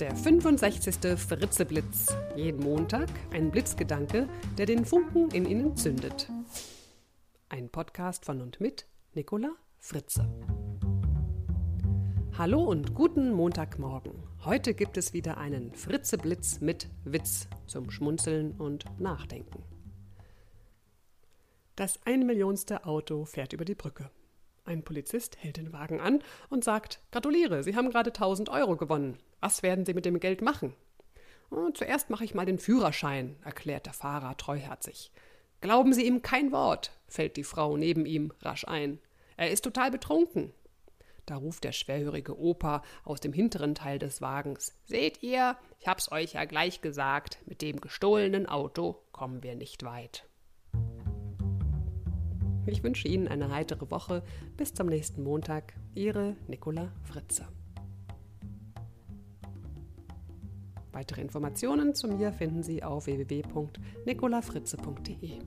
Der 65. Fritzeblitz. Jeden Montag ein Blitzgedanke, der den Funken in Ihnen zündet. Ein Podcast von und mit Nicola Fritze. Hallo und guten Montagmorgen. Heute gibt es wieder einen Fritzeblitz mit Witz zum Schmunzeln und Nachdenken. Das einmillionste Auto fährt über die Brücke. Ein Polizist hält den Wagen an und sagt: Gratuliere, Sie haben gerade 1000 Euro gewonnen. Was werden Sie mit dem Geld machen? Zuerst mache ich mal den Führerschein, erklärt der Fahrer treuherzig. Glauben Sie ihm kein Wort, fällt die Frau neben ihm rasch ein. Er ist total betrunken. Da ruft der schwerhörige Opa aus dem hinteren Teil des Wagens. Seht ihr, ich hab's euch ja gleich gesagt, mit dem gestohlenen Auto kommen wir nicht weit. Ich wünsche Ihnen eine heitere Woche. Bis zum nächsten Montag. Ihre Nicola Fritze. Weitere Informationen zu mir finden Sie auf www.nicolafritze.de.